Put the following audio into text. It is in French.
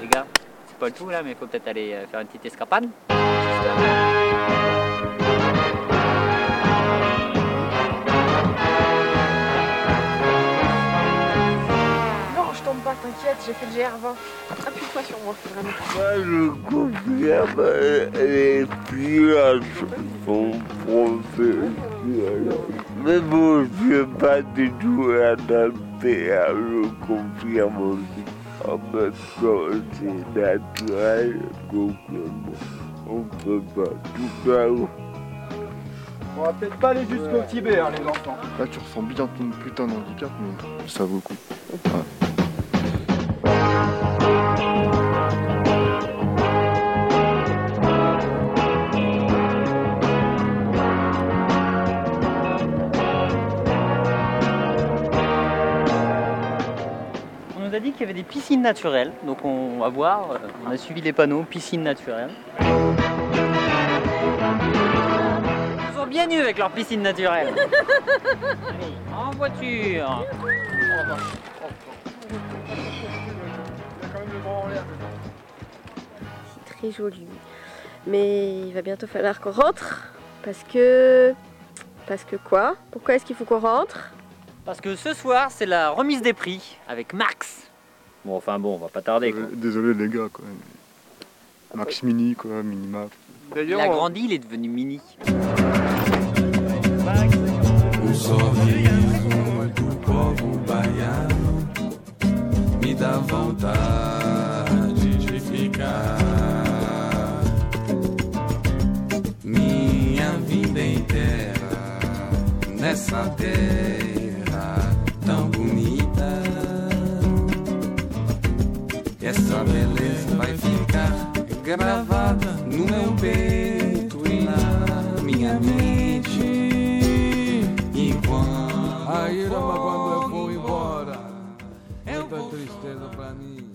Les gars, c'est pas le tout là, mais il faut peut-être aller euh, faire une petite escapade. J'ai fait le GR20. Appuie-toi sur moi, vraiment. Moi, je confirme les pillages sont professionnels. Mais bon, je suis pas du tout adapté à le confirme aussi. En même temps, c'est naturel, donc euh, on peut pas tout faire. On va peut-être pas aller jusqu'au Tibet, hein, les enfants. Là, tu ressens bien ton putain d'handicap, mais ça vaut le coup. Nous a dit qu'il y avait des piscines naturelles, donc on va voir. On a suivi les panneaux, piscines naturelles. Ils sont bien nus avec leurs piscines naturelles. Allez, en voiture. C'est très joli. Mais il va bientôt falloir qu'on rentre. Parce que. Parce que quoi? Pourquoi est-ce qu'il faut qu'on rentre? Parce que ce soir, c'est la remise des prix avec Max. Bon, enfin bon, on va pas tarder. quoi. Désolé, désolé, les gars, quoi. Max Mini, quoi, Minimap. Il a grandi, il est devenu mini. Minha vida inteira nessa terra essa beleza vai ficar gravada no meu peito e na minha mente. Enquanto a ira quando eu vou embora, muita tristeza pra mim.